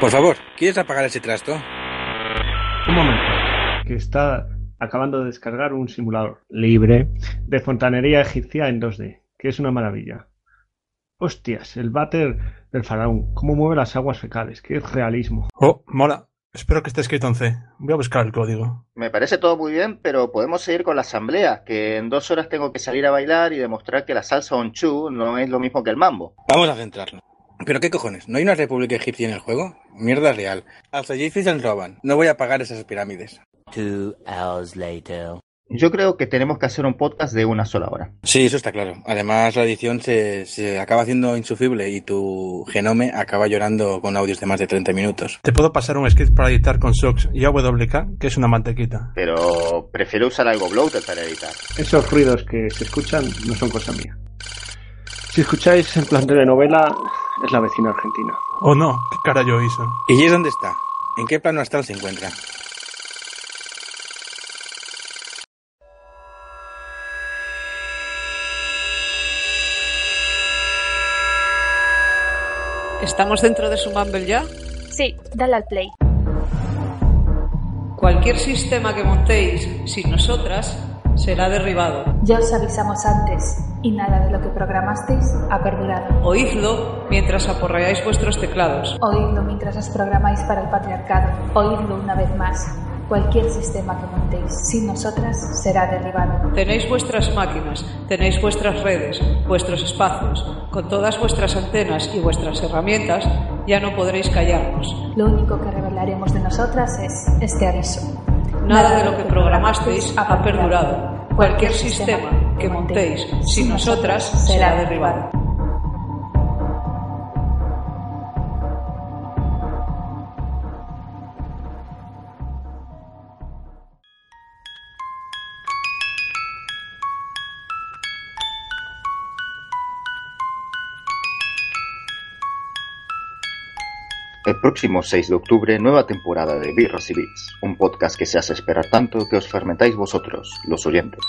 Por favor, ¿quieres apagar ese trasto? Un momento, que está acabando de descargar un simulador libre de fontanería egipcia en 2D, que es una maravilla. Hostias, el váter del faraón, cómo mueve las aguas fecales, qué realismo. Oh, mola. Espero que esté escrito en C. Voy a buscar el código. Me parece todo muy bien, pero podemos seguir con la asamblea, que en dos horas tengo que salir a bailar y demostrar que la salsa onchu no es lo mismo que el mambo. Vamos a centrarnos. ¿Pero qué cojones? ¿No hay una república egipcia en el juego? Mierda real. Egipcios se roban. No voy a pagar esas pirámides. Two hours later. Yo creo que tenemos que hacer un podcast de una sola hora. Sí, eso está claro. Además, la edición se, se acaba haciendo insufrible y tu genome acaba llorando con audios de más de 30 minutos. Te puedo pasar un script para editar con Sox y AWK, que es una mantequita. Pero prefiero usar algo bloated para editar. Esos ruidos que se escuchan no son cosa mía. Si escucháis en plan telenovela, es la vecina argentina. Oh no, qué cara yo hizo. ¿Y Jess dónde está? ¿En qué plano astral se encuentra? ¿Estamos dentro de su Mumble ya? Sí, dale al play. Cualquier sistema que montéis sin nosotras será derribado. Ya os avisamos antes y nada de lo que programasteis ha perdurado. Oídlo mientras aporreáis vuestros teclados. Oídlo mientras os programáis para el patriarcado. Oídlo una vez más. Cualquier sistema que montéis sin nosotras será derribado. Tenéis vuestras máquinas, tenéis vuestras redes, vuestros espacios. Con todas vuestras antenas y vuestras herramientas ya no podréis callarnos. Lo único que revelaremos de nosotras es este aviso. Nada de lo que programasteis ha perdurado. Cualquier sistema que montéis sin nosotras será derribado. El próximo 6 de octubre, nueva temporada de Birras y Bits, un podcast que se hace esperar tanto que os fermentáis vosotros, los oyentes.